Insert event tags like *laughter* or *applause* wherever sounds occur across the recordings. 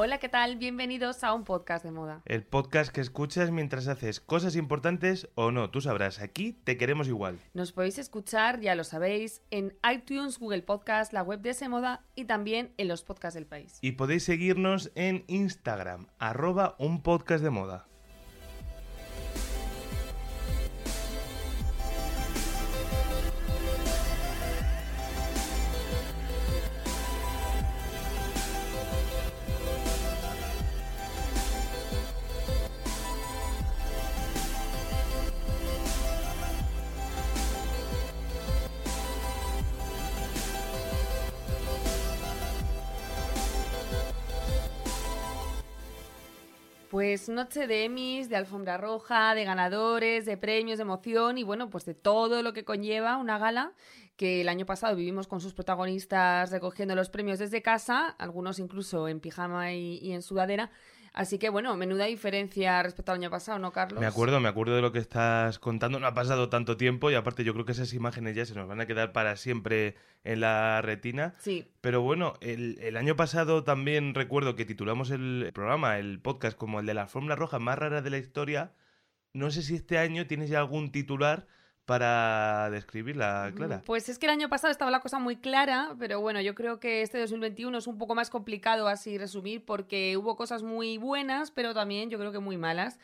Hola, ¿qué tal? Bienvenidos a un podcast de moda. El podcast que escuchas mientras haces cosas importantes o no, tú sabrás, aquí te queremos igual. Nos podéis escuchar, ya lo sabéis, en iTunes, Google Podcast, la web de ese moda y también en los podcasts del país. Y podéis seguirnos en Instagram, arroba un podcast de moda. Pues noche de Emmys, de alfombra roja, de ganadores, de premios, de emoción y bueno, pues de todo lo que conlleva una gala que el año pasado vivimos con sus protagonistas recogiendo los premios desde casa, algunos incluso en pijama y, y en sudadera. Así que bueno, menuda diferencia respecto al año pasado, ¿no, Carlos? Me acuerdo, me acuerdo de lo que estás contando. No ha pasado tanto tiempo y aparte yo creo que esas imágenes ya se nos van a quedar para siempre en la retina. Sí. Pero bueno, el, el año pasado también recuerdo que titulamos el programa, el podcast, como el de la alfombra roja más rara de la historia. No sé si este año tienes ya algún titular para describirla, Clara. Pues es que el año pasado estaba la cosa muy clara, pero bueno, yo creo que este 2021 es un poco más complicado así resumir porque hubo cosas muy buenas, pero también yo creo que muy malas.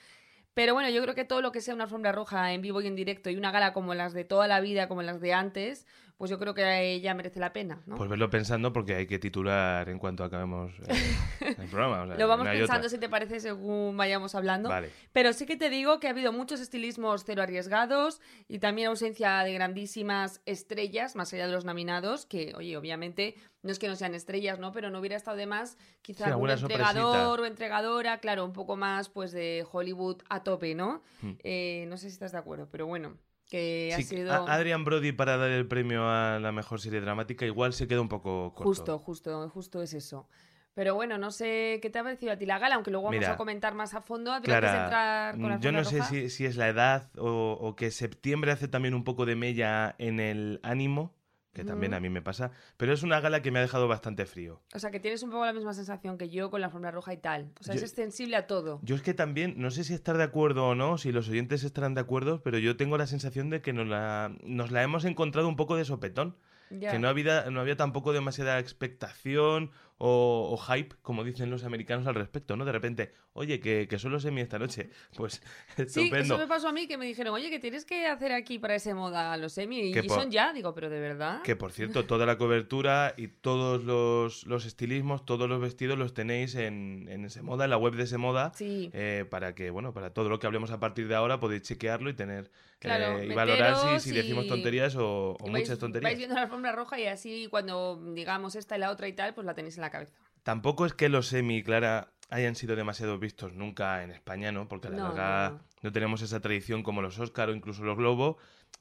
Pero bueno, yo creo que todo lo que sea una alfombra roja en vivo y en directo y una gala como las de toda la vida, como las de antes, pues yo creo que ya merece la pena, ¿no? Pues verlo pensando porque hay que titular en cuanto acabemos eh, *laughs* el programa. o sea, Lo vamos pensando si te parece según vayamos hablando. Vale. Pero sí que te digo que ha habido muchos estilismos cero arriesgados y también ausencia de grandísimas estrellas, más allá de los nominados, que, oye, obviamente no es que no sean estrellas, ¿no? Pero no hubiera estado de más quizá Sí, algún entregador sorpresita. o entregadora, claro, un poco más pues de Hollywood a tope, ¿no? Hmm. Eh, no sé si estás de acuerdo, pero bueno, que ha Sí, sido... a- Adrian Brody para dar el premio a la mejor serie dramática igual se queda un poco corto. Justo, justo, justo es eso. Pero bueno, no sé qué te ha parecido a ti la gala, aunque luego vamos Mira, a comentar más a fondo. entrar con la yo no sé si, si es la edad o, o que septiembre hace también un poco de mella en el ánimo, que también Ujú. a mí me pasa, pero es una gala que me ha dejado bastante frío. O sea, que tienes un poco la misma sensación que yo con la alfombra roja y tal. O sea, Yo- es extensible a todo. Yo es que también, no sé si estar de acuerdo o no, si los oyentes estarán de acuerdo, pero yo tengo la sensación de que nos la, nos la hemos encontrado un poco de sopetón. Que no había, no había tampoco demasiada expectación o, o hype, como dicen los americanos al respecto, ¿no? De repente, oye, que, que solo semi esta noche. *laughs* Pues Sí, estupendo. eso me pasó a mí, que me dijeron, oye, que tienes que hacer aquí para ese moda los semi. Y son ya, digo, pero de verdad. Que por cierto, toda la cobertura y todos los, los estilismos, todos los vestidos los tenéis en, en ese moda, en la web de ese moda. Sí. eh, para que, bueno, para todo lo que hablemos a partir de ahora podéis chequearlo y tener Claro, eh, y valorar si, decimos tonterías o, o Y vais- muchas tonterías. Vais viendo la alfombra roja y así cuando digamos esta y la otra y tal, pues la tenéis en la cabeza. Tampoco es que los semi, Clara, hayan sido demasiado vistos nunca en España, ¿no? Porque a la No, larga no, no, no. tenemos esa tradición como los Oscar o incluso los Globo.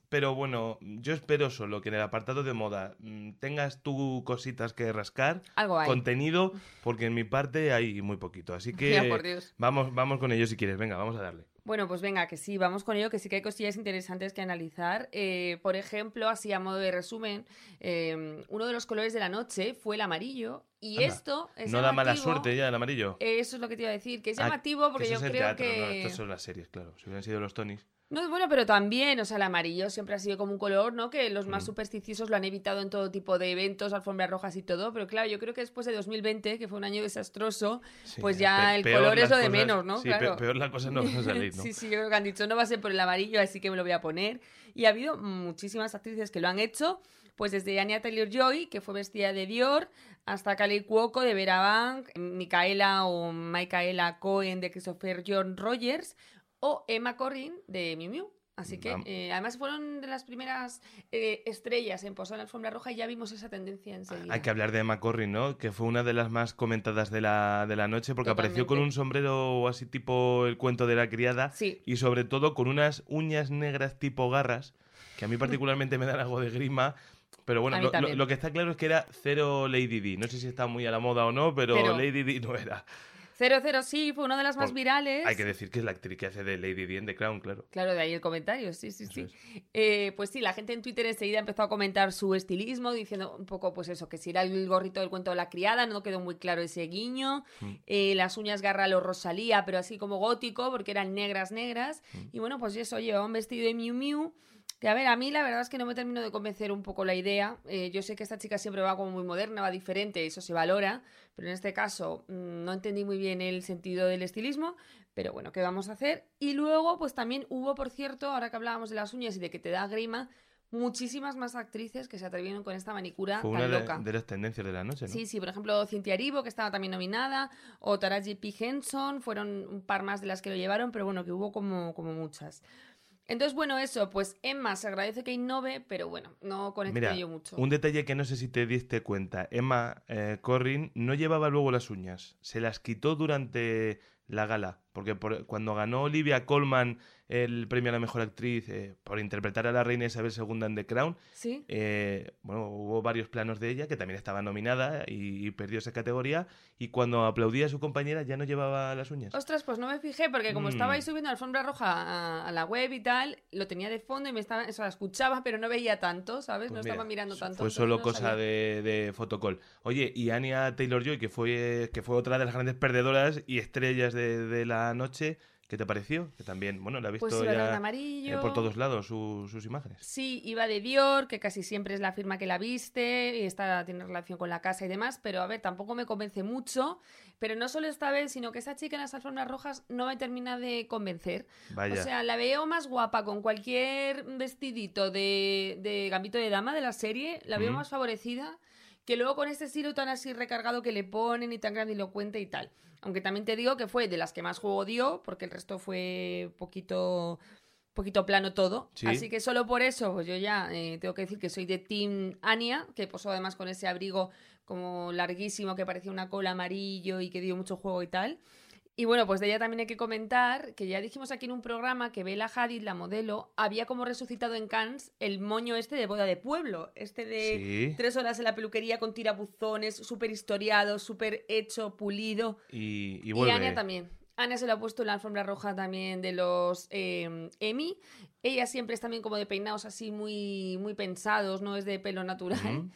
Pero bueno, yo espero solo que en el apartado de moda mm, tengas tú cositas que rascar, Algo hay. contenido, porque en mi parte hay muy poquito. Así *laughs* que Ya, por Dios. vamos, vamos con ello si quieres. Venga, vamos a darle. Bueno, pues venga, que sí, vamos con ello, que sí que hay cosillas interesantes que analizar. Eh, por ejemplo, así a modo de resumen, eh, uno de los colores de la noche fue el amarillo. Y Anda, esto es no da mala suerte ya el amarillo. Eso es lo que te iba a decir, que es Ah, llamativo porque que yo eso es el creo teatro, no, que... estas son las series, claro. Si hubieran sido los Tonys. No, bueno, pero también, o sea, el amarillo siempre ha sido como un color, ¿no? Que los más Mm. supersticiosos lo han evitado en todo tipo de eventos, alfombras rojas y todo, pero claro, yo creo que después de 2020, que fue un año desastroso, Sí, pues ya el color es lo de cosas- menos, ¿no? Sí, claro. peor las cosas no van a salir, *laughs* ¿no? sí, sí, yo creo que han dicho, no va a ser por el amarillo, así que me lo voy a poner. Y ha habido muchísimas actrices que lo han hecho, pues desde Anya Taylor-Joy, que fue vestida de Dior, hasta Kali Cuoco de Vera Bank, Micaela o Micaela Cohen de Christopher John Rogers, o Emma Corrin de Miu Miu. Así que, eh, además, fueron de las primeras eh, estrellas en posar en la alfombra roja y ya vimos esa tendencia enseguida. Hay que hablar de Emma Corrin, ¿no? Que fue una de las más comentadas de la, de la noche porque apareció con un sombrero así tipo el cuento de la criada Sí, y sobre todo con unas uñas negras tipo garras que a mí particularmente me dan algo de grima. Pero bueno, lo, lo- también. lo que está claro es que era cero Lady D. No sé si está muy a la moda o no, pero, Pero- Lady D no era. 00 sí, fue una de las más Por- virales. Hay que decir que es la actriz que hace de Lady D en The Crown, claro. Claro, de ahí el comentario, sí, sí, Eso sí. Eh, pues sí, la gente en Twitter enseguida empezó a comentar su estilismo, diciendo un poco, pues eso, que si era el gorrito del cuento de la criada, no quedó muy claro ese guiño. Mm. Eh, las uñas garra lo Rosalía, pero así como gótico, porque eran negras, negras. Mm. Y bueno, pues eso, llevaba un vestido de Miu Miu. Que a ver, a mí la verdad es que no me termino de convencer un poco la idea. Eh, yo sé que esta chica siempre va como muy moderna, va diferente, eso se valora. Pero en este caso mm, no entendí muy bien el sentido del estilismo. Pero bueno, ¿qué vamos a hacer? Y luego, pues también hubo, por cierto, ahora que hablábamos de las uñas y de que te da grima, muchísimas más actrices que se atrevieron con esta manicura Fue tan una de, loca. de las tendencias de la noche, ¿no? Sí, sí, por ejemplo, Cynthia Erivo, que estaba también nominada, o Taraji P. Henson, fueron un par más de las que lo llevaron, pero bueno, que hubo como, como muchas. Entonces, bueno, eso, pues Emma se agradece que innove, pero bueno, no conecté Mira, yo mucho. un detalle que no sé si te diste cuenta. Emma eh, Corrin no llevaba luego las uñas. Se las quitó durante la gala. Porque por- cuando ganó Olivia Colman el premio a la mejor actriz eh, por interpretar a la reina Isabel II en The Crown, ¿Sí? eh, bueno, hubo varios planos de ella que también estaba nominada y, y perdió esa categoría. Y cuando aplaudía a su compañera ya no llevaba las uñas. Ostras, pues no me fijé, porque como Mm. estaba ahí subiendo alfombra roja a, a la web y tal, lo tenía de fondo y me estaba, o sea, escuchaba, pero no veía tanto, ¿sabes? Pues no mira, estaba mirando tanto. Fue solo no cosa de, de fotocall. Oye, y Anya Taylor-Joy, que fue, que fue otra de las grandes perdedoras y estrellas de, de la noche, ¿qué te pareció? Que también, bueno, la he visto Pues iba todo en ya eh, amarillo. por todos lados su- sus imágenes. Sí, iba de Dior, que casi siempre es la firma que la viste, y está, tiene relación con la casa y demás, pero a ver, tampoco me convence mucho. Pero no solo esta vez, sino que esta chica en las alfombras rojas no me termina de convencer. Vaya. O sea, la veo más guapa con cualquier vestidito de, de gambito de dama de la serie, la veo Mm. más favorecida que luego con este estilo tan así recargado que le ponen y tan grandilocuente y tal. Aunque también te digo que fue de las que más juego dio, porque el resto fue poquito, poquito plano todo. Sí. Así que solo por eso, pues yo ya eh, tengo que decir que soy de Team Anya, que posó además con ese abrigo como larguísimo que parecía una cola amarillo y que dio mucho juego y tal. Y bueno, pues de ella también hay que comentar que ya dijimos aquí en un programa que Bella Hadid, la modelo, había como resucitado en Cannes el moño este de boda de pueblo, este de Sí. tres horas en la peluquería con tirabuzones, súper historiado, súper hecho, pulido. Y, y Y. Anya también. Anya se lo ha puesto en la alfombra roja también de los eh, Emmy. Ella siempre es también como de peinados así muy, muy pensados, no es de pelo natural.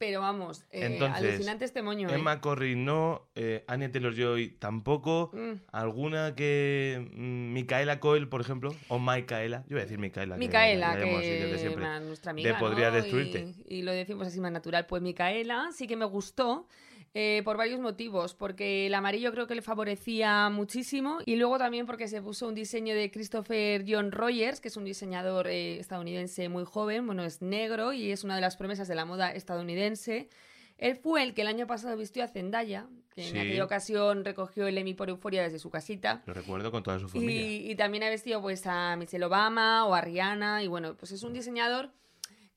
Pero vamos, eh, Entonces, alucinante este moño. ¿eh? Emma Corrin no, eh, Anya Taylor-Joy tampoco. Mm. ¿Alguna que... mm, Micaela Coel, por ejemplo? O Micaela. Yo voy a decir Micaela. que Micaela, que siempre. ma- nuestra amiga, podría ¿no? destruirte. Y, y lo decimos así más natural. Pues Micaela sí que me gustó eh, por varios motivos. Porque el amarillo creo que le favorecía muchísimo. Y luego también porque se puso un diseño de Christopher John Rogers, que es un diseñador eh, estadounidense muy joven. Bueno, es negro y es una de las promesas de la moda estadounidense. Él fue el que el año pasado vistió a Zendaya, que Sí. en aquella ocasión recogió el Emmy por Euforia desde su casita. Lo recuerdo con toda su familia. Y, y también ha vestido pues a Michelle Obama o a Rihanna y bueno, pues es un diseñador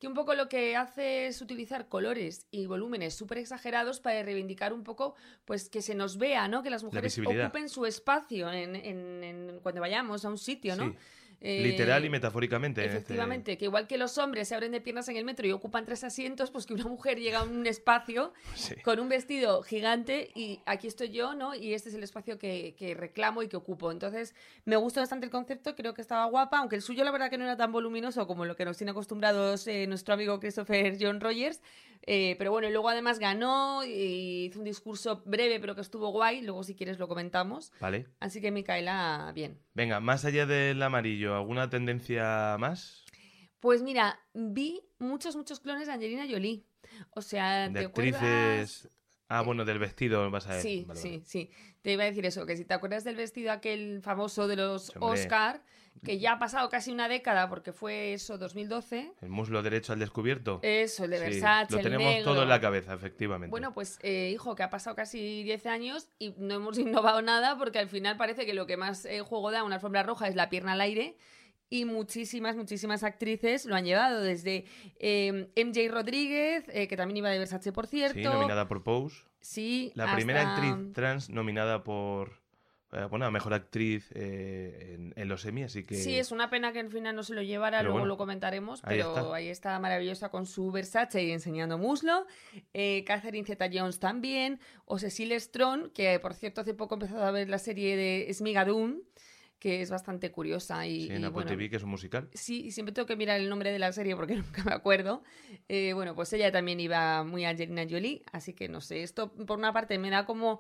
que un poco lo que hace es utilizar colores y volúmenes súper exagerados para reivindicar un poco pues que se nos vea, ¿no? Que las mujeres ocupen su espacio en, en- en- cuando vayamos a un sitio, ¿no? Sí. Eh, Literal y metafóricamente. en este- Efectivamente, que igual que los hombres se abren de piernas en el metro y ocupan tres asientos, pues que una mujer llega a un espacio *laughs* Sí. con un vestido gigante y aquí estoy yo, ¿no? Y este es el espacio que, que reclamo y que ocupo. Entonces, me gustó bastante el concepto, creo que estaba guapa, aunque el suyo la verdad que no era tan voluminoso como lo que nos tiene acostumbrados eh, nuestro amigo Christopher John Rogers. Eh, pero bueno, y luego además ganó y hizo un discurso breve, pero que estuvo guay. Luego, si quieres, lo comentamos. Vale. Así que Micaela, bien. Venga, más allá del amarillo, ¿alguna tendencia más? Pues mira, vi muchos, muchos clones de Angelina Jolie. O sea, De ¿te acuerdas? actrices. Ah, bueno, del vestido vas a ver. Sí, Vale, sí, vale. sí. Te iba a decir eso, que si te acuerdas del vestido aquel famoso de los hombre. Oscar, que ya ha pasado casi una década porque fue eso, 2012. El muslo derecho al descubierto. Eso, el de Sí, Versace, Lo el tenemos negro. todo en la cabeza, efectivamente. Bueno, pues eh, hijo, que ha pasado casi 10 años y no hemos *laughs* innovado nada porque al final parece que lo que más eh, juego da una alfombra roja es la pierna al aire y muchísimas, muchísimas actrices lo han llevado, desde eh, MJ Rodríguez, eh, que también iba de Versace, por cierto. Sí, nominada por Pose. Sí, La primera actriz trans nominada por, bueno, a mejor actriz eh, en, en los Emmy, así que... Sí, es una pena que al final no se lo llevara, Pero luego bueno, lo comentaremos, ahí pero está. ahí está maravillosa con su Versace y enseñando muslo. Eh, Catherine Zeta-Jones también, o Cecile Strong, que por cierto hace poco he empezado a ver la serie de Smigadoon, que es bastante curiosa y, Sí, en y, Apple bueno, TV, que es un musical. Sí, y siempre tengo que mirar el nombre de la serie porque *laughs* nunca me acuerdo. Eh, bueno, pues ella también iba muy Angelina Jolie, así que no sé, esto por una parte me da como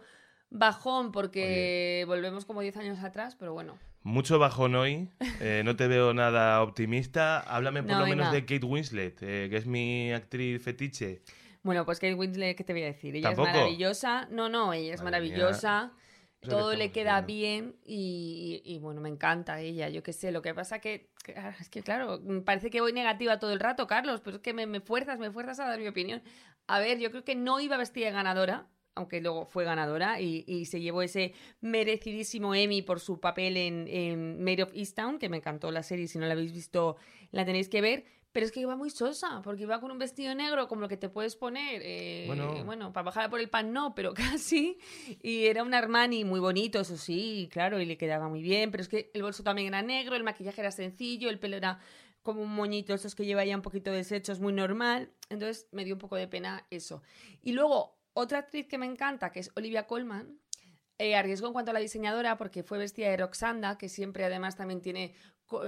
bajón porque volvemos como 10 años atrás, pero bueno. Mucho bajón hoy, eh, no te veo nada optimista. Háblame por No, lo menos de Kate Winslet, eh, que es mi actriz fetiche. Bueno, pues Kate Winslet, ¿qué te voy a decir? Ella ¿Tampoco? es maravillosa. No, no, ella es Madre maravillosa. Todo le queda bien y, y, bueno, me encanta ella, yo qué sé. Lo que pasa que, ah, es que, claro, parece que voy negativa todo el rato, Carlos, pero es que me, me fuerzas, me fuerzas a dar mi opinión. A ver, yo creo que no iba vestida de ganadora, aunque luego fue ganadora y, y se llevó ese merecidísimo Emmy por su papel en, en Made of Easttown, que me encantó la serie, si no la habéis visto la tenéis que ver. Pero es que iba muy sosa, porque iba con un vestido negro como lo que te puedes poner. eh, Bueno. bueno, para bajar por el pan no, pero *laughs* casi. Y era un Armani muy bonito, eso sí, claro, y le quedaba muy bien. Pero es que el bolso también era negro, el maquillaje era sencillo, el pelo era como un moñito, esos que lleva ya un poquito deshechos, muy normal. Entonces me dio un poco de pena eso. Y luego, otra actriz que me encanta, que es Olivia Colman, eh, arriesgó en cuanto a la diseñadora porque fue vestida de Roxanda, que siempre además también tiene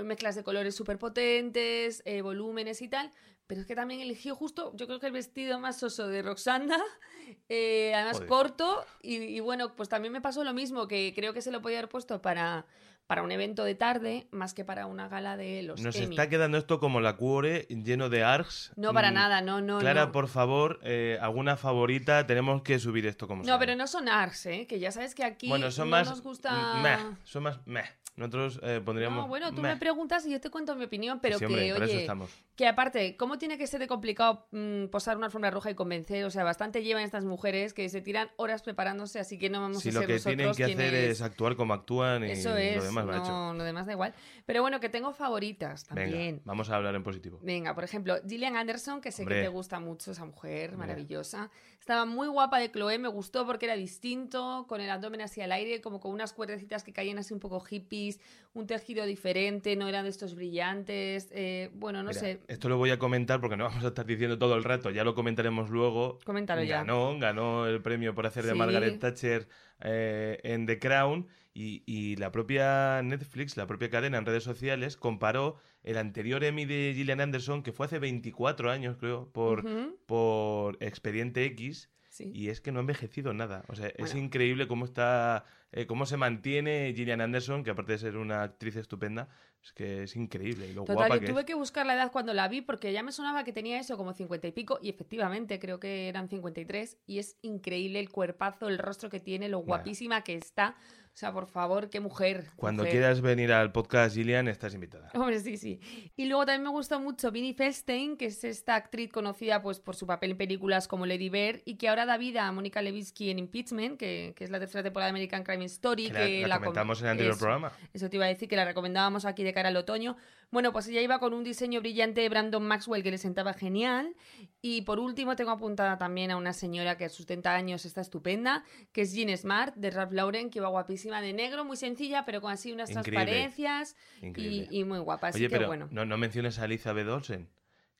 mezclas de colores súper potentes, eh, volúmenes y tal. Pero es que también eligió justo, yo creo que el vestido más soso de Roxanda, *laughs* eh, además Joder. corto. Y, y bueno, pues también me pasó lo mismo, que creo que se lo podía haber puesto para, para un evento de tarde, más que para una gala de los Nos Emmy. está quedando esto como la cuore lleno de args. No, para Mm, nada, no, no, Clara, no. por favor, eh, alguna favorita. Tenemos que subir esto como No, pero no son ARS, ¿eh? Que ya sabes que aquí Bueno, son no más. nos gusta... meh, son más. meh. Nosotros eh, pondríamos. No, bueno, tú meh. me preguntas y yo te cuento mi opinión, pero Sí, hombre, que, oye, que aparte, ¿cómo tiene que ser de complicado mm, posar una alfombra roja y convencer? O sea, bastante llevan estas mujeres que se tiran horas preparándose, así que no vamos Si a lo ser que tienen que hacer es actuar como actúan y Eso es, lo demás va hecho. no, lo demás da igual. Pero bueno, que tengo favoritas también. Venga, vamos a hablar en positivo. Venga, por ejemplo, Gillian Anderson, que sé Hombre. que te gusta mucho esa mujer, Hombre. maravillosa. Estaba muy guapa de Chloe, me gustó porque era distinto, con el abdomen así al aire, como con unas cuerdecitas que caían así un poco hippies, un tejido diferente, no eran de estos brillantes. eh, bueno, no Mira, sé, Esto lo voy a comentar porque no vamos a estar diciendo todo el rato, ya lo comentaremos luego. coméntalo ya. Ganó, ganó el premio por hacer de Sí. Margaret Thatcher eh, en The Crown y, y la propia Netflix, la propia cadena en redes sociales, comparó el anterior Emmy de Gillian Anderson, que fue hace 24 años, creo, por, Ujú, por Expediente X, sí. y es que no ha envejecido nada. O sea, es Bueno. increíble cómo está, eh, cómo se mantiene Gillian Anderson, que aparte de ser una actriz estupenda, es que es increíble y lo Total, guapa yo que tuve es. que buscar la edad cuando la vi porque ya me sonaba que tenía eso como 50 y pico y efectivamente creo que eran 53 y es increíble el cuerpazo, el rostro que tiene, lo Bueno. guapísima que está. O sea, por favor, qué mujer. Cuando mujer. quieras venir al podcast, Gillian, estás invitada. *laughs* Hombre, sí, sí. Y luego también me gusta mucho Vinnie Feldstein, que es esta actriz conocida pues por su papel en películas como Lady Bird y que ahora da vida a Mónica Lewinsky en Impeachment, que, que es la tercera temporada de American Crime Story. Que la, la com- comentamos en el anterior eso. programa. Eso te iba a decir que la recomendábamos aquí de cara al otoño. Bueno, pues ella iba con un diseño brillante de Brandon Maxwell que le sentaba genial. Y por último tengo apuntada también a una señora que a sus 70 años está estupenda, que es Jean Smart de Ralph Lauren, que iba guapísima de negro, muy sencilla, pero con así unas Increíble. transparencias Increíble. y, y muy guapa. Así Oye, que pero bueno. no, no menciones a Elizabeth Olsen.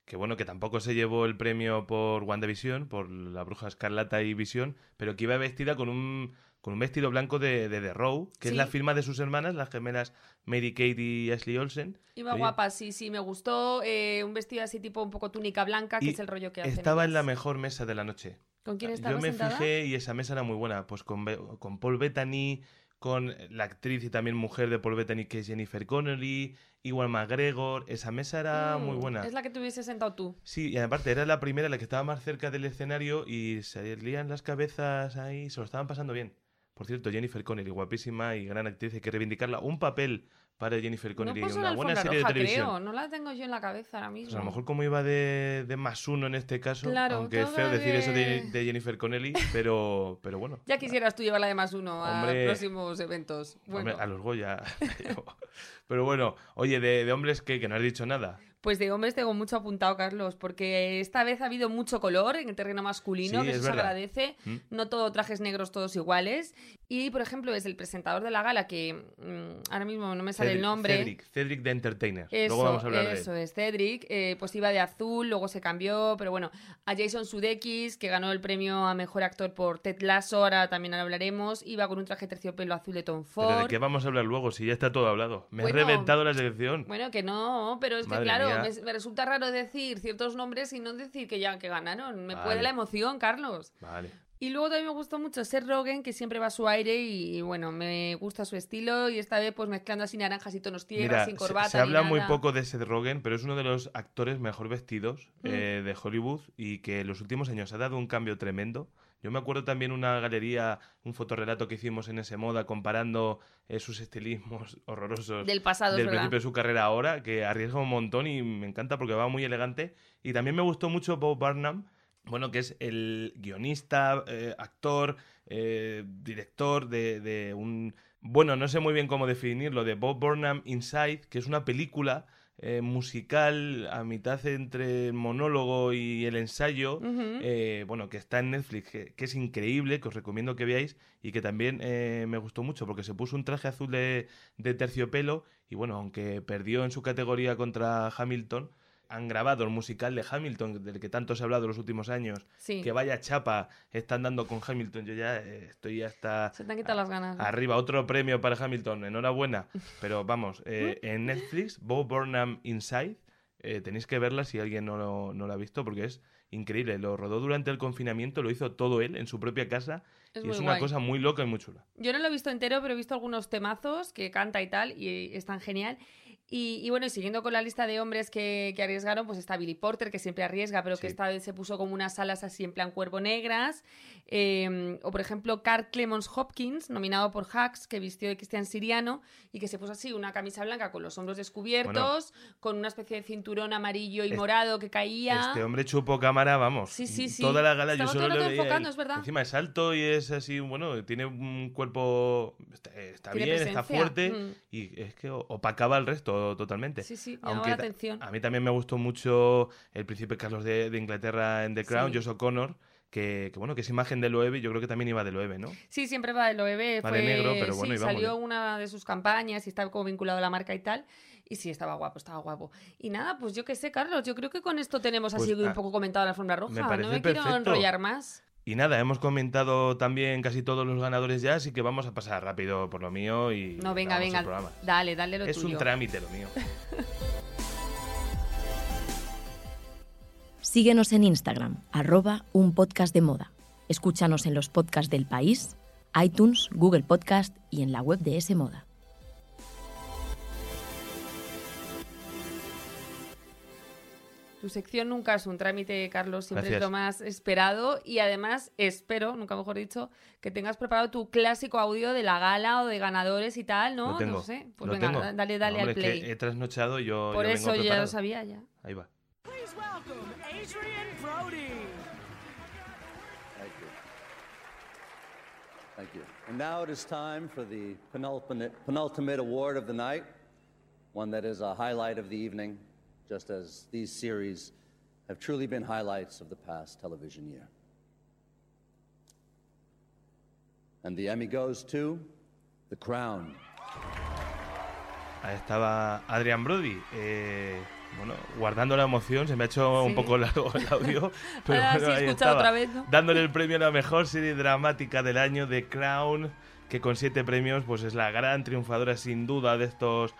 Que bueno, que tampoco se llevó el premio por WandaVision, por la bruja escarlata y visión, pero que iba vestida con un, con un vestido blanco de, de The Row, que es la firma de sus hermanas, las gemelas Mary Kate y Ashley Olsen. Iba Oye, guapa, sí, sí, me gustó. eh, un vestido así tipo un poco túnica blanca, que es el rollo que hacen Estaba en la mejor mesa de la noche. ¿Con quién estaba Yo me sentada? fijé y esa mesa era muy buena. Pues con, con Paul Bettany, con la actriz y también mujer de Paul Bettany, que es Jennifer Connelly, igual McGregor. Esa mesa era muy Mm, buena. Es la que te hubiese sentado tú. Sí, y aparte era la primera, la que estaba más cerca del escenario y se lían las cabezas ahí, se lo estaban pasando bien. Por cierto, Jennifer Connelly, guapísima y gran actriz, hay que reivindicarla. Un papel para Jennifer Connelly no en una buena serie roja, de televisión. creo. No la tengo yo en la cabeza ahora mismo. Pues a lo mejor como iba de, de más uno en este caso, Claro, aunque es feo decir eso de, Jennifer Connelly, *laughs* pero, pero bueno. Ya quisieras tú llevarla de más uno a Hombre. próximos eventos. Bueno, Hombre, a los Goya. *laughs* pero bueno, oye, de, de hombres que, que no has dicho nada. Pues de hombres tengo mucho apuntado, Carlos, porque esta vez ha habido mucho color en el terreno masculino, Sí, que es eso se agradece. ¿Mm? No todo trajes negros todos iguales. Y, por ejemplo, es el presentador de la gala, que mm, ahora mismo no me sale el nombre. Cedric, Cedric de Entertainer. Eso, Luego vamos a hablar de eso él. es, Cedric, eh, pues iba de azul, luego se cambió, pero bueno, a Jason Sudeikis, que ganó el premio a Mejor Actor por Ted Lasso, ahora también hablaremos, iba con un traje terciopelo azul de Tom Pero Ford. de qué vamos a hablar luego, si ya está todo hablado. Me Bueno, has reventado la sección. Bueno, que no, pero es que claro, mía. Me, me resulta raro decir ciertos nombres y no decir que ya que ganaron. Me Vale. puede la emoción, Carlos. Vale. Y luego también me gustó mucho Seth Rogen, que siempre va a su aire y, bueno, me gusta su estilo y esta vez pues mezclando así naranjas y tonos tierra, Mira, sin corbata se, habla muy nada. poco de Seth Rogen, pero es uno de los actores mejor vestidos Mm. eh, de Hollywood y que en los últimos años ha dado un cambio tremendo. Yo me acuerdo también una galería, un fotorrelato que hicimos en ese moda comparando eh, sus estilismos *laughs* horrorosos Del pasado, del principio de su carrera ahora, que arriesga un montón y me encanta porque va muy elegante. Y también me gustó mucho Bob Burnham, bueno, que es el guionista, eh, actor, eh, director de, de un... Bueno, no sé muy bien cómo definirlo, de Bob Burnham Inside, que es una película eh, musical a mitad entre el monólogo y el ensayo, eh, bueno, que está en Netflix, que, que es increíble, que os recomiendo que veáis y que también eh, me gustó mucho porque se puso un traje azul de, de terciopelo y bueno, aunque perdió en su categoría contra Hamilton, han grabado el musical de Hamilton, del que tanto se ha hablado en los últimos años, Sí. que vaya chapa están dando con Hamilton, yo ya eh, estoy hasta Se te han quitado las ganas. arriba, otro premio para Hamilton, enhorabuena, *laughs* pero vamos, eh, en Netflix, Bob Burnham Inside, eh, tenéis que verla si alguien no lo, no la ha visto porque es increíble. Lo rodó durante el confinamiento, lo hizo todo él en su propia casa Es y es una guay. cosa muy loca y muy chula. Yo no lo he visto entero, pero he visto algunos temazos que canta y tal, y están genial. Y, y bueno, y siguiendo con la lista de hombres que, que arriesgaron, pues está Billy Porter, que siempre arriesga, pero que esta vez se puso como unas alas así en plan cuervo negras. Eh, o por ejemplo, Carl Clemons Hopkins, nominado por Hacks, que vistió de cristian siriano y que se puso así una camisa blanca con los hombros descubiertos, con una especie de cinturón amarillo y Es- morado que caía. Este hombre chupo cámara, vamos. Sí, sí, sí. Toda la gala Estaba yo solo le veía. enfocando, es verdad. Encima es alto y es así, bueno, tiene un cuerpo. Está, bien, está fuerte Mm. y es que opacaba el resto totalmente. Sí, sí, me Aunque la atención. A mí también me gustó mucho el príncipe Carlos de, de Inglaterra en The Crown, Sí. Josh O'Connor, que, que, bueno, que es imagen del Loewe, yo creo que también iba del Loewe, ¿no? Sí, siempre va del OEB. Va de fue- negro, pero bueno, sí, salió una de sus campañas y estaba como vinculado a la marca y tal. Y sí, estaba guapo, estaba guapo. Y nada, pues yo qué sé, Carlos, yo creo que con esto tenemos así Pues, un ah, poco comentado la alfombra roja. me no me quiero enrollar más. Y nada, hemos comentado también casi todos los ganadores ya, así que vamos a pasar rápido por lo mío y No, venga, venga. programa. Dale, dale lo Es tuyo. un trámite lo mío. *laughs* Síguenos en Instagram, arroba un podcast de moda. Escúchanos en los podcasts del país, iTunes, Google Podcast y en la web de S Moda. Tu sección nunca es un trámite, Carlos, siempre es Gracias. lo más esperado. Y además, espero, nunca mejor dicho, que tengas preparado tu clásico audio de la gala o de ganadores y tal, ¿no? Lo tengo. No sé. Pues lo venga, tengo. da- dale, dale No, hombre, al es que play. he trasnochado y yo, Por yo eso vengo yo ya lo sabía ya. Ahí va. Please welcome Adrian Brody. Thank you. Thank you. And now it is time for the penultimate, penultimate award of the night, one that is a highlight of the evening, just as these series have truly been highlights of the past television year. And the Emmy goes to The Crown. Ahí estaba Adrian Brody. eh, bueno, guardando la emoción, se me ha hecho un Sí. poco largo el audio. *laughs* Pero Ahora bueno, sí ahí estaba, otra vez, ¿no? Dándole el premio a la mejor serie dramática del año de Crown, que con siete premios, pues es la gran triunfadora sin duda de estos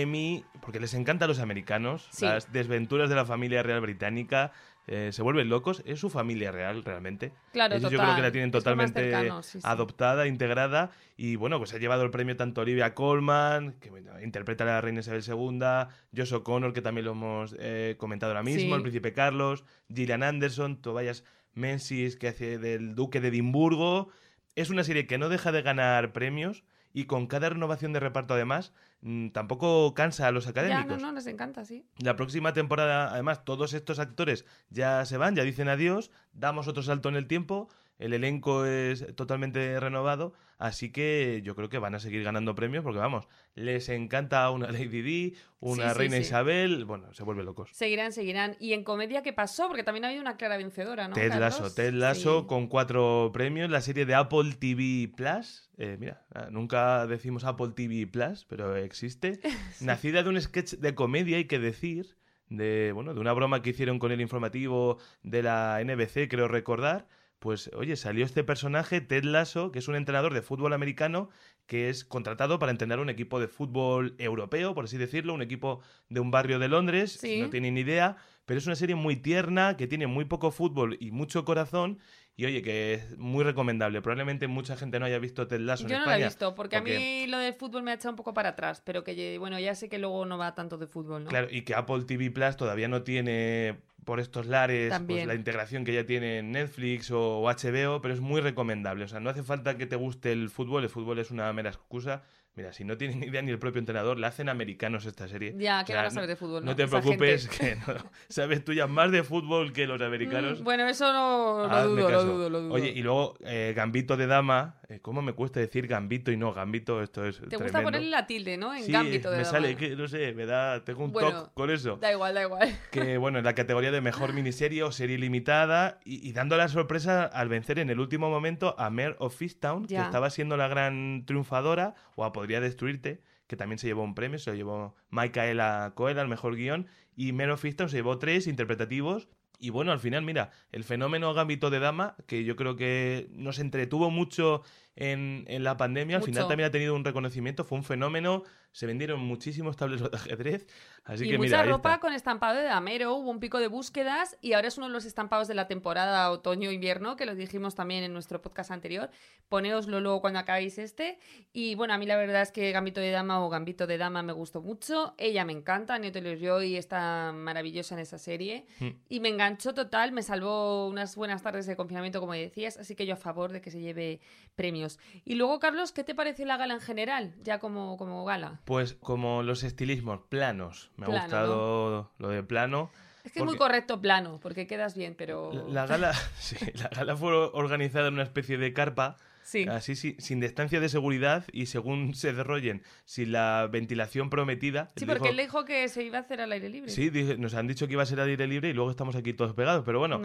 Emmy, porque les encanta a los americanos, Sí. las desventuras de la familia real británica. eh, se vuelven locos, es su familia real realmente. Claro, Ellos yo creo que la tienen totalmente cercano, sí, sí. adoptada, integrada y bueno, pues ha llevado el premio tanto Olivia Colman, que bueno, interpreta a la reina Isabel II, Josh O'Connor, que también lo hemos eh, comentado ahora mismo, Sí. el príncipe Carlos, Gillian Anderson, Tobias Menzies, que hace del duque de Edimburgo es una serie que no deja de ganar premios y con cada renovación de reparto además tampoco cansa a los Ya, académicos. no, no, les encanta, sí. La próxima temporada, además, todos estos actores ya se van, ya dicen adiós, damos otro salto en el tiempo, el elenco es totalmente renovado, así que yo creo que van a seguir ganando premios porque, vamos, les encanta una *laughs* Lady Di, una Sí, Reina sí. Isabel, bueno, se vuelven locos. Seguirán, seguirán. ¿Y en comedia qué pasó? Porque también ha habido una clara vencedora, ¿no? Ted Carlos? Lasso, Ted Lasso con cuatro premios, la serie de Apple TV Plus. eh, mira, ah, nunca decimos Apple TV Plus, pero existe. *laughs* Nacida de un sketch de comedia, hay que decir, de, bueno, de una broma que hicieron con el informativo de la NBC, creo recordar. Pues, oye, salió este personaje, Ted Lasso, que es un entrenador de fútbol americano que es contratado para entrenar un equipo de fútbol europeo, por así decirlo, un equipo de un barrio de Londres, Sí. no tiene ni idea, pero es una serie muy tierna, que tiene muy poco fútbol y mucho corazón, y oye, que es muy recomendable. Probablemente mucha gente no haya visto Ted Lasso en Yo no la España. he visto, porque, a mí lo del fútbol me ha echado un poco para atrás, pero que, bueno, ya sé que luego no va tanto de fútbol, ¿no? Claro, y que Apple TV Plus todavía no tiene por estos lares pues, la integración que ya tiene Netflix o, HBO, pero es muy recomendable. O sea, no hace falta que te guste el fútbol, el fútbol es una mera excusa. Mira, si no tiene ni idea ni el propio entrenador, la hacen americanos esta serie. Ya, O que sea, van a saber de fútbol, ¿no? No te preocupes, gente. que no, *laughs* sabes tú ya más de fútbol que los americanos. Mm, Bueno, eso no lo dudo, lo dudo, lo dudo. Oye, y luego eh, Gambito de Dama, ¿cómo me cuesta decir Gambito y no Gambito? Esto es Te gusta ponerle la tilde, ¿no? En Sí, Gambito de me sale, que no sé, me da, tengo un Bueno, toque con eso. Da igual, da igual. Que *laughs* bueno, en la categoría de mejor miniserie o serie limitada y, y dando la sorpresa al vencer en el último momento a Mare of Fisttown, que estaba siendo la gran triunfadora, o a Podría Destruirte, que también se llevó un premio, se lo llevó Micaela Coel al mejor guion, y Mare of Fisttown se llevó tres interpretativos. Y bueno, al final, mira, el fenómeno Gambito de Dama, que yo creo que nos entretuvo mucho en, en la pandemia, al final también ha tenido un reconocimiento, fue un fenómeno, se vendieron muchísimos tableros de ajedrez, así y que mucha mira, ropa con estampado de damero, hubo un pico de búsquedas y ahora es uno de los estampados de la temporada otoño-invierno, que lo dijimos también en nuestro podcast anterior. Poneoslo luego cuando acabéis este. Y bueno, a mí la verdad es que Gambito de Dama o Gambito de Dama me gustó mucho. Ella me encanta, Anya Taylor-Joy está maravillosa en esa serie. Mm. Y me enganchó total, me salvó unas buenas tardes de confinamiento, como decías, así que yo a favor de que se lleve premios. Y luego, Carlos, ¿qué te pareció la gala en general? Ya como, como gala. Pues como los estilismos planos, me ha gustado lo de plano. Es que es muy correcto plano, porque quedas bien, pero... La, la gala, *laughs* sí, la gala fue organizada en una especie de carpa, Sí. así sí, sin distancia de seguridad y según se desrollen, sin la ventilación prometida. Sí, Él porque dijo- él dijo que se iba a hacer al aire libre. Sí, nos han dicho que iba a ser al aire libre y luego estamos aquí todos pegados, pero bueno.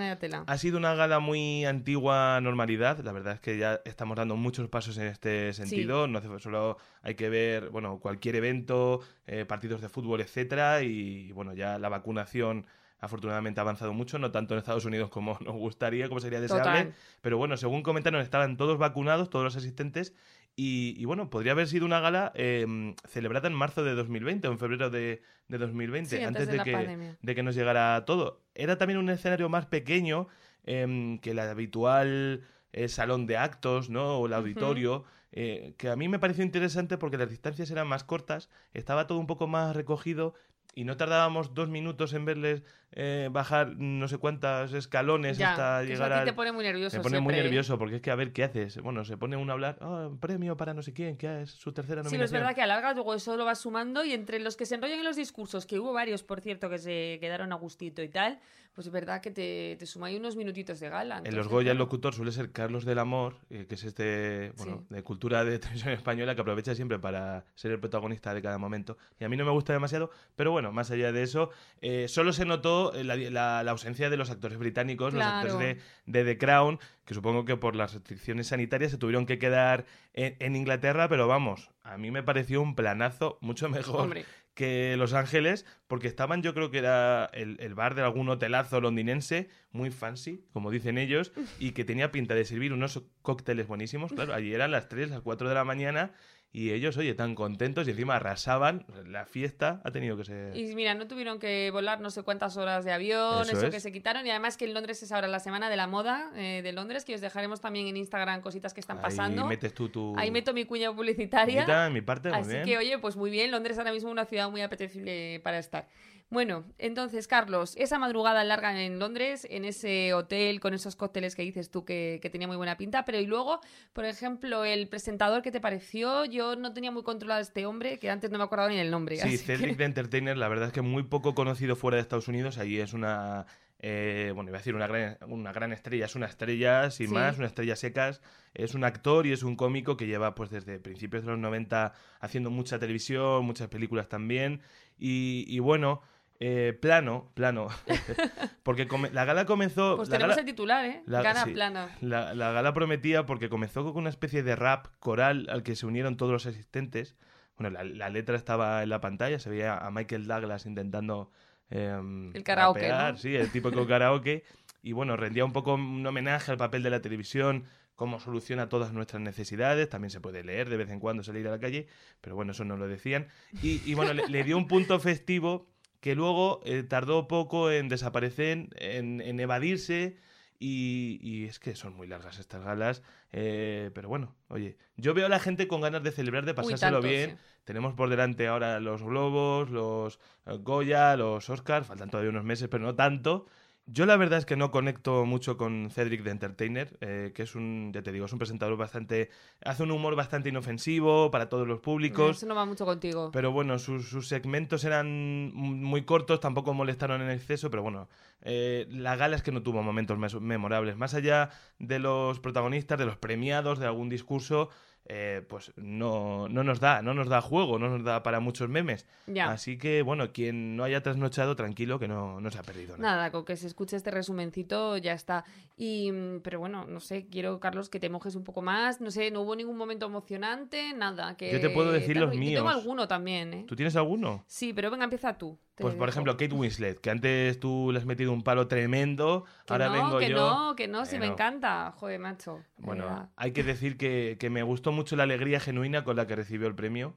Ha sido una gala muy antigua normalidad. La verdad es que ya estamos dando muchos pasos en este sentido. No hace solo hay que ver, bueno, cualquier evento, eh, partidos de fútbol, etcétera. Y bueno, ya la vacunación afortunadamente ha avanzado mucho, no tanto en Estados Unidos como *laughs* nos gustaría, como sería deseable. Total. Pero bueno, según comentaron, estaban todos vacunados, todos los asistentes. Y, y bueno, podría haber sido una gala eh, celebrada en marzo de 2020 o en febrero de, de 2020, Sí, antes de que, de que nos llegara todo. Era también un escenario más pequeño em, que el habitual eh, salón de actos, ¿no? O el auditorio. eh, que a mí me pareció interesante porque las distancias eran más cortas, estaba todo un poco más recogido y no tardábamos dos minutos en verles eh, bajar no sé cuántos escalones Ya, hasta llegar a te pone muy nervioso Me pone muy siempre, ¿eh? nervioso porque es que a ver qué haces. Bueno, se pone uno a hablar, "Ah, premio para no sé quién, que es su tercera Sí, nominación. pero es verdad que alargas, luego eso lo vas sumando y entre los que se enrollan en los discursos, que hubo varios, por cierto, que se quedaron a gustito y tal, pues es verdad que te, te suma ahí unos minutitos de gala. En entonces, los Goya el locutor suele ser Carlos del Amor, eh, que es este, bueno, Sí. de cultura de *laughs* televisión española que aprovecha siempre para ser el protagonista de cada momento. Y a mí no me gusta demasiado, pero bueno, más allá de eso, eh, solo se notó eh, la, la- la ausencia de los actores británicos, los actores de, de The Crown, que supongo que por las restricciones sanitarias se tuvieron que quedar en, en Inglaterra, pero vamos, a mí me pareció un planazo mucho mejor Hombre, que Los Ángeles, porque estaban, yo creo que era el, el bar de algún hotelazo londinense, muy fancy, como dicen ellos, y que tenía pinta de servir unos cócteles buenísimos. Claro, allí eran las 3, las 4 de la mañana, y ellos, oye, tan contentos y encima arrasaban. La fiesta ha tenido que ser. y mira, no tuvieron que volar no sé cuántas horas de avión, Eso eso, es. que se quitaron. Y además que en Londres es ahora la semana de la moda eh, de Londres, que os dejaremos también en Instagram cositas que están pasando. Ahí metes tú tu. Ahí meto mi cuña publicitaria. Mi parte, muy Así bien. que, oye, pues muy bien. Londres ahora mismo es una ciudad muy apetecible para estar. Bueno, entonces, Carlos, esa madrugada larga en Londres, en ese hotel con esos cócteles que dices tú que, que tenía muy buena pinta, pero y luego, por ejemplo, el presentador que te pareció, yo no tenía muy controlado a este hombre, que antes no me acordaba ni el nombre. Sí, Cedric que- the Entertainer, la verdad es que muy poco conocido fuera de Estados Unidos. Allí es una. eh, bueno, iba a decir una gran, una gran estrella, es una estrella sin Sí. más, una estrella secas. Es un actor y es un cómico que lleva pues desde principios de los 90 haciendo mucha televisión, muchas películas también. Y, y bueno, eh, plano, plano. *laughs* porque come- la gala comenzó. Pues la tenemos gala- el titular, ¿eh? la- Gana sí. plana. La, la gala prometía porque comenzó con una especie de rap coral al que se unieron todos los asistentes. Bueno, la, la letra estaba en la pantalla, se veía a Michael Douglas intentando... em, El karaoke, rapear, ¿no? Sí, el típico *laughs* karaoke. Y bueno, rendía un poco un homenaje al papel de la televisión, cómo soluciona todas nuestras necesidades. También se puede leer de vez en cuando, salir a la calle, pero bueno, eso no lo decían. Y, y bueno, le, le dio un punto festivo que luego eh, tardó poco en desaparecer, en, en evadirse. Y, y es que son muy largas estas galas. eh, pero bueno, oye, yo veo a la gente con ganas de celebrar, de pasárselo tanto, bien. sí. Tenemos por delante ahora los Globos, los eh, Goya, los Oscars. Faltan todavía unos meses, pero no tanto. Yo la verdad es que no conecto mucho con Cedric the Entertainer, eh, que es un, ya te digo, es un presentador bastante... Hace un humor bastante inofensivo para todos los públicos. Eso no va mucho contigo. Pero bueno, sus, sus segmentos eran muy cortos, tampoco molestaron en exceso, pero bueno, eh, la gala es que no tuvo momentos memorables. Más allá de los protagonistas, de los premiados, de algún discurso, eh, pues no, no nos da, no nos da juego, no nos da para muchos memes. Ya. Así que bueno, quien no haya trasnochado, tranquilo, que no, no se ha perdido nada. Nada, con que se escuche este resumencito ya está. Y, pero bueno, no sé, quiero, Carlos, que te mojes un poco más. No sé, no hubo ningún momento emocionante, nada. Que Yo te puedo decir los Yo tengo míos. alguno también, ¿eh? ¿Tú tienes alguno? Sí, pero venga, empieza tú. Pues por ejemplo, Kate Winslet, que antes tú le has metido un palo tremendo, Que ahora no, vengo que yo. no, que no, si me Bueno. encanta. Joder, macho. Bueno, hay que decir que, que me gustó mucho la alegría genuina con la que recibió el premio.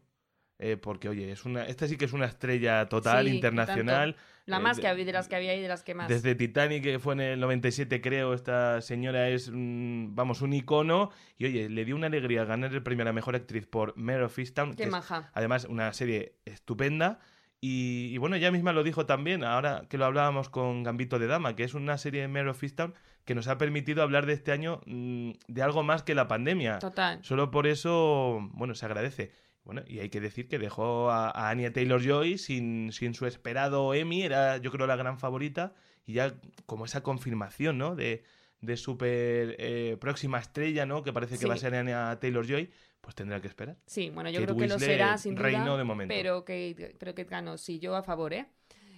eh, porque, oye, es una, esta sí que es una estrella total, Sí, internacional. La eh, más que había, de las que había y de las que más. Desde Titanic, que fue en el 97, creo, esta señora es, mm, vamos, un icono. Y, oye, le dio una alegría ganar el premio a la mejor actriz por Mare of Easttown. Qué que es, maja. además, una serie estupenda. Y, y bueno, ella misma lo dijo también, ahora que lo hablábamos con Gambito de Dama, que es una serie de Mare of Easttown que nos ha permitido hablar de este año mm, de algo más que la pandemia. Total. Solo por eso, bueno, se agradece. Bueno, y hay que decir que dejó a, a Anya Taylor Joy sin, sin su esperado Emmy, era yo creo la gran favorita, y ya como esa confirmación, ¿no? De, de súper eh, próxima estrella, ¿no? Que parece que Sí. va a ser Anya Taylor Joy, pues tendrá que esperar. Sí, bueno, yo Kate creo que lo será, sin duda. reinó de momento. Pero que, pero que ganó, sí, yo a favor, ¿eh?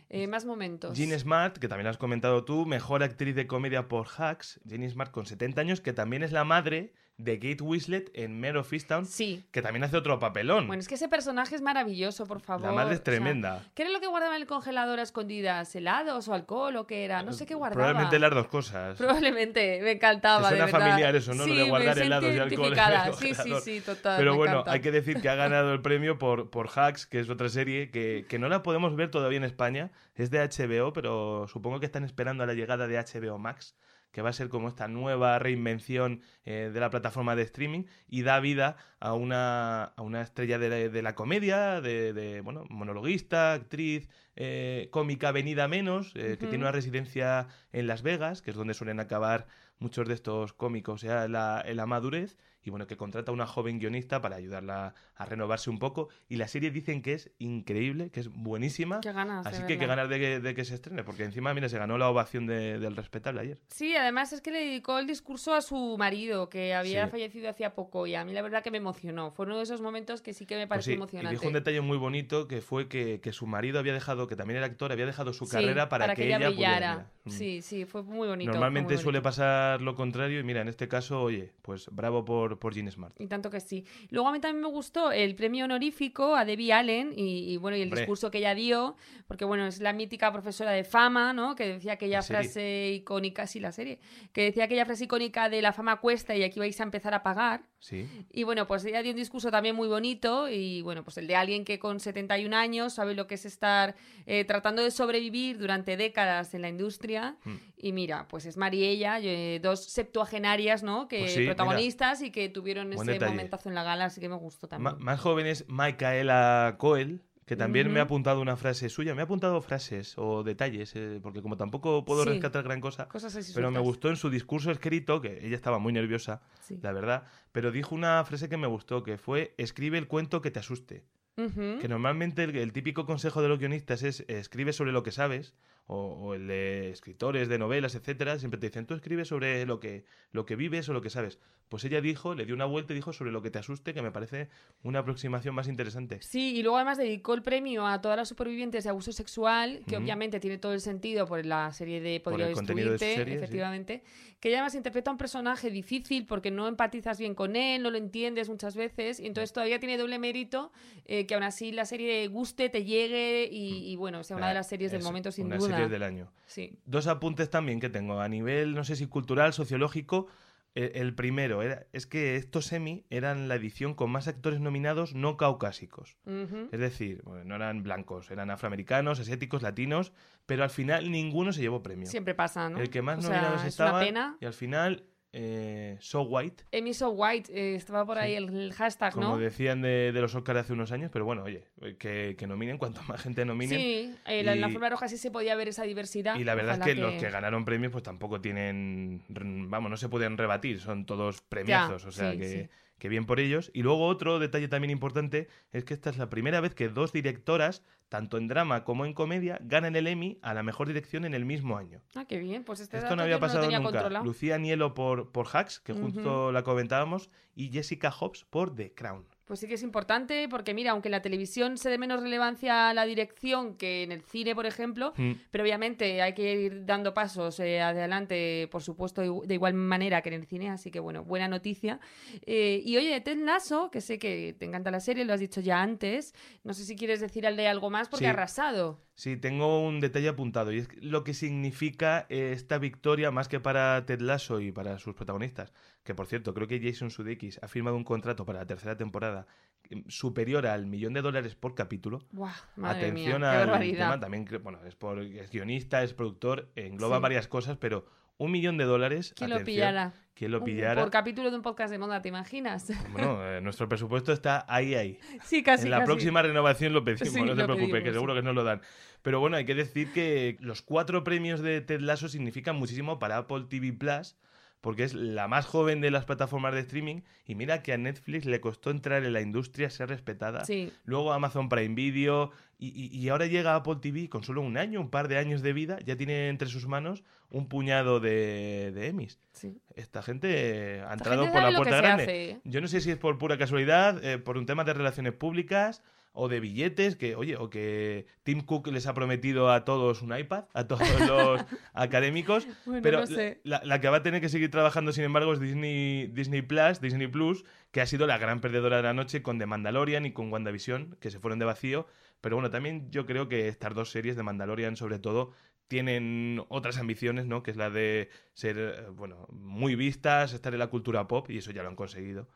Eh, más momentos. Jean Smart, que también has comentado tú, mejor actriz de comedia por Hacks. Jean Smart con 70 años, que también es la madre de Kate Winslet en Mare of Easttown, Sí. que también hace otro papelón. Bueno, es que ese personaje es maravilloso, por favor. la madre es O sea, tremenda. ¿Qué era lo que guardaba en el congelador a escondidas? ¿Helados o alcohol o qué era? No sé qué guardaba. Probablemente las dos cosas. Probablemente, me encantaba. De verdad. familiar eso, ¿no? Lo de guardar helados y alcohol. Sí, sí, sí, total. Pero bueno, encanta. hay que decir que ha ganado el premio por, por Hacks, que es otra serie que, que no la podemos ver todavía en España. Es de HBO, pero supongo que están esperando a la llegada de HBO Max, que va a ser como esta nueva reinvención eh, de la plataforma de streaming y da vida a una, a una estrella de la, de la comedia, de, de, bueno, monologuista, actriz, eh, cómica venida menos, eh, que tiene una residencia en Las Vegas, que es donde suelen acabar muchos de estos cómicos ya en la, la madurez y bueno, que contrata a una joven guionista para ayudarla a renovarse un poco y la serie dicen que es increíble, que es buenísima. Qué ganas. Así que qué ganas de que, de que se estrene, porque encima, mira, se ganó la ovación de- del respetable ayer. Sí, además es que le dedicó el discurso a su marido, que había Sí. fallecido hacía poco, y a mí la verdad que me emocionó. Fue uno de esos momentos que sí que me Pues pareció sí, y emocionante. dijo un detalle muy bonito que fue que, que su marido había dejado, que también era actor, había dejado su Sí, carrera para, que, ella, pudiera, brillara. mira. Mm. Sí, sí, fue muy bonito. Normalmente muy suele pasar lo contrario y mira, en este caso, oye, pues bravo por, por Jean Smart. Y tanto que sí. Luego a mí también me gustó el premio honorífico a Debbie Allen y, y, bueno, y el Hombre. discurso que ella dio, porque bueno, es la mítica profesora de fama, ¿no? Que decía aquella serie. frase icónica, sí, la serie, que decía aquella frase icónica de la fama cuesta y aquí vais a empezar a pagar. Sí. Y bueno, pues ella dio un discurso también muy bonito y bueno, pues el de alguien que con 71 años sabe lo que es estar eh, tratando de sobrevivir durante décadas en la industria. Mm. Y mira, pues es Mariella, eh, dos septuagenarias, ¿no? Que Pues sí, mira. protagonistas y que tuvieron Buen ese detalle. momentazo en la gala, así que me gustó también. más joven es Micaela Coel, que también me ha apuntado una frase suya. Me ha apuntado frases o detalles, eh, porque como tampoco puedo Sí. rescatar gran cosa, Cosas pero me gustó en su discurso escrito, que ella estaba muy nerviosa, Sí. la verdad, pero dijo una frase que me gustó, que fue, escribe el cuento que te asuste. Que normalmente el, el típico consejo de los guionistas es escribe sobre lo que sabes, o, o el de escritores de novelas, etcétera, siempre te dicen, tú escribes sobre lo que, lo que vives o lo que sabes. Pues ella dijo, le dio una vuelta y dijo sobre lo que te asuste, que me parece una aproximación más interesante. Sí, y luego además dedicó el premio a todas las supervivientes de abuso sexual, que obviamente tiene todo el sentido por la serie de Podría de destruirte, sí. efectivamente, que ella además interpreta a un personaje difícil porque no empatizas bien con él, no lo entiendes muchas veces, y entonces todavía tiene doble mérito eh, que aún así la serie guste, te llegue y, y, bueno, sea una de las series del momento sin duda. Del año. Sí. Dos apuntes también que tengo a nivel, no sé si cultural, sociológico. Eh, El primero era, es que estos Emmy eran la edición con más actores nominados no caucásicos. Es decir, bueno, no eran blancos, eran afroamericanos, asiáticos, latinos, pero al final ninguno se llevó premio. Siempre pasa, ¿no? El que más O sea, nominados es estaba una pena. y al final eh, So White, Emmy So White, eh, estaba por Sí. ahí el, el hashtag, como ¿no? decían de, de los Oscars hace unos años, pero bueno, oye, que, que nominen cuanto más gente nominen. Sí, eh, la- en la y- forma roja sí se podía ver esa diversidad. Y la verdad es que, los que ganaron premios pues tampoco tienen, vamos, no se pueden rebatir, son todos premiazos, o sea sí, que, sí. Que bien por ellos. Y luego otro detalle también importante es que esta es la primera vez que dos directoras, tanto en drama como en comedia, ganan el Emmy a la mejor dirección en el mismo año. Ah, qué bien, pues este Esto no había pasado nunca. controlado. Lucía Nielo por, por Hacks, que justo la comentábamos, y Jessica Hobbs por The Crown. Pues sí que es importante porque mira, aunque en la televisión se dé menos relevancia a la dirección que en el cine, por ejemplo, Mm. pero obviamente hay que ir dando pasos eh, adelante, por supuesto, de igual manera que en el cine, así que bueno, buena noticia. Eh, y oye, Ted Lasso, que sé que te encanta la serie, lo has dicho ya antes, no sé si quieres decirle algo más porque Sí. ha arrasado. Sí, tengo un detalle apuntado y es lo que significa eh, esta victoria más que para Ted Lasso y para sus protagonistas. Que por cierto, creo que Jason Sudeikis ha firmado un contrato para la tercera temporada eh, superior al millón de dólares por capítulo. Buah, madre Atención mía, al barbaridad. tema, también bueno, es, por, es guionista, es productor, engloba Sí. varias cosas, pero un millón de dólares. ¿Quién lo pillará? ¿Quién lo pillara? Por capítulo de un podcast de moda, ¿te imaginas? *laughs* Bueno, eh, nuestro presupuesto está ahí, ahí. sí, casi. en la casi. próxima renovación lo pedimos, Sí, no te preocupes, pedimos, que sí. seguro que nos lo dan. Pero bueno, hay que decir que los cuatro premios de Ted Lasso significan muchísimo para Apple TV Plus, porque es la más joven de las plataformas de streaming. Y mira que a Netflix le costó entrar en la industria, ser respetada. Sí, Luego Amazon Prime Video. Y, y- ahora llega Apple TV con solo un año, un par de años de vida, ya tiene entre sus manos un puñado de, de Emmys. sí. Esta gente ha entrado gente por la puerta grande. hace. Yo no sé si es por pura casualidad, eh, por un tema de relaciones públicas o de billetes, que, oye, o que Tim Cook les ha prometido a todos un iPad, a todos *laughs* los académicos, Bueno, pero no sé. la, la que va a tener que seguir trabajando, sin embargo, es Disney, Disney Plus, Disney Plus, que ha sido la gran perdedora de la noche con The Mandalorian y con WandaVision, que se fueron de vacío. Pero bueno, también yo creo que estas dos series de Mandalorian, sobre todo, tienen otras ambiciones, ¿no? Que es la de ser, eh, bueno, muy vistas, estar en la cultura pop, y eso ya lo han conseguido.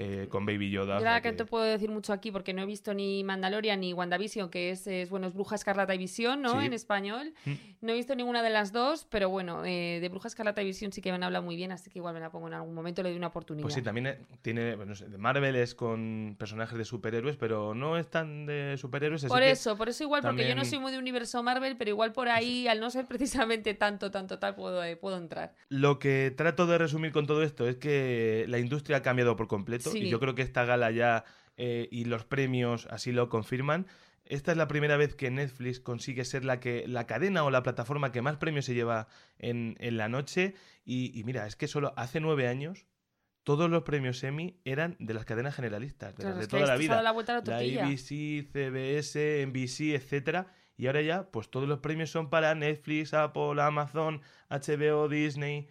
Eh, con Baby Yoda. Yo la que no te puedo decir mucho aquí porque no he visto ni Mandalorian ni WandaVision, que es, es bueno, es Bruja Escarlata y Visión, ¿no? Sí. En español. Mm. No he visto ninguna de las dos, pero bueno, eh, de Bruja Escarlata y Visión sí que me han hablado muy bien, así que igual me la pongo en algún momento, le doy una oportunidad. Pues sí, también eh, tiene, bueno, no sé, de Marvel es con personajes de superhéroes, pero no es tan de superhéroes. así por que eso, por eso igual, porque yo no soy muy de universo Marvel, pero igual por ahí, al no ser precisamente tanto, tanto, tal, puedo, eh, puedo entrar. Lo que trato de resumir con todo esto es que la industria ha cambiado por completo Sí. y yo creo que esta gala ya eh, y los premios así lo confirman. Esta es la primera vez que Netflix consigue ser la que la cadena o la plataforma que más premios se lleva en, en la noche y, y mira, es que solo hace nueve años todos los premios Emmy eran de las cadenas generalistas, de las de toda la vida. la vuelta a la La. ABC, CBS, NBC, etcétera. Y ahora ya, pues todos los premios son para Netflix, Apple, Amazon, HBO, Disney,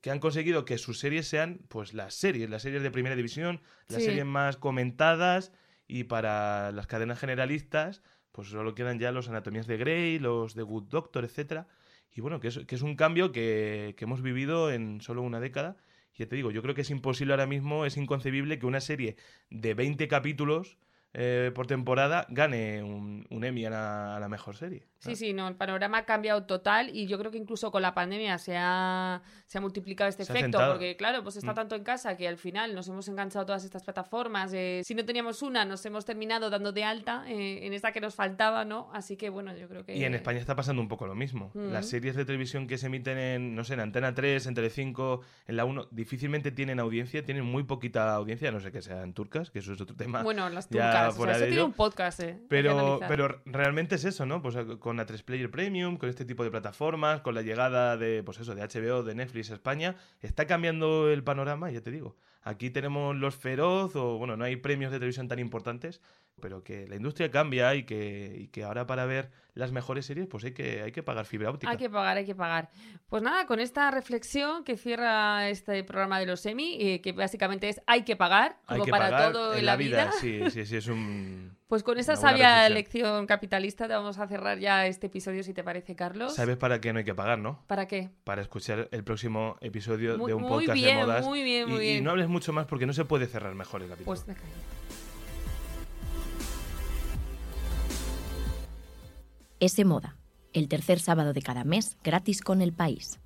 que han conseguido que sus series sean, pues las series, las series de primera división, las Sí. series más comentadas, y para las cadenas generalistas, pues solo quedan ya los Anatomías de Grey, los de Good Doctor, etcétera. Y bueno, que es, que es un cambio que, que hemos vivido en solo una década. Y ya te digo, yo creo que es imposible ahora mismo, es inconcebible que una serie de 20 capítulos eh, por temporada gane un, un Emmy a la, a la mejor serie. Sí, sí, no, el panorama ha cambiado total y yo creo que incluso con la pandemia se ha, se ha multiplicado este Se efecto, porque claro, pues está Mm. tanto en casa que al final nos hemos enganchado todas estas plataformas. eh, si no teníamos una, nos hemos terminado dando de alta eh, en esta que nos faltaba, ¿no? Así que bueno, yo creo que... Y en España está pasando un poco lo mismo. Mm. Las series de televisión que se emiten en, no sé, en Antena 3, en Telecinco, en la 1, difícilmente tienen audiencia, tienen muy poquita audiencia, no sé que sean turcas, que eso es otro tema. Bueno, las ya turcas, o fuera sea, de eso tiene ello. un podcast, eh, Pero, pero realmente es eso, ¿no? Pues eh, con A3 Player Premium, con este tipo de plataformas, con la llegada de, pues eso, de HBO, de Netflix a España, está cambiando el panorama, ya te digo. Aquí tenemos los feroz, o bueno, no hay premios de televisión tan importantes, pero que la industria cambia y que, y que ahora para ver las mejores series, pues hay que, hay que pagar fibra óptica. Hay que pagar, hay que pagar. Pues nada, con esta reflexión que cierra este programa de los semi, eh, que básicamente es hay que pagar, Hay como que para pagar todo en la vida. Sí, sí, sí, es un... Pues con esa sabia reflexión. lección capitalista te vamos a cerrar ya este episodio, si te parece, Carlos. ¿Sabes para qué no hay que pagar, no? ¿Para qué? Para escuchar el próximo episodio Muy- de un podcast bien, de modas. muy bien, y, muy y bien. no hables mucho más porque no se puede cerrar mejor el capítulo. Pues me callo. S Moda, el tercer sábado de cada mes gratis con el país.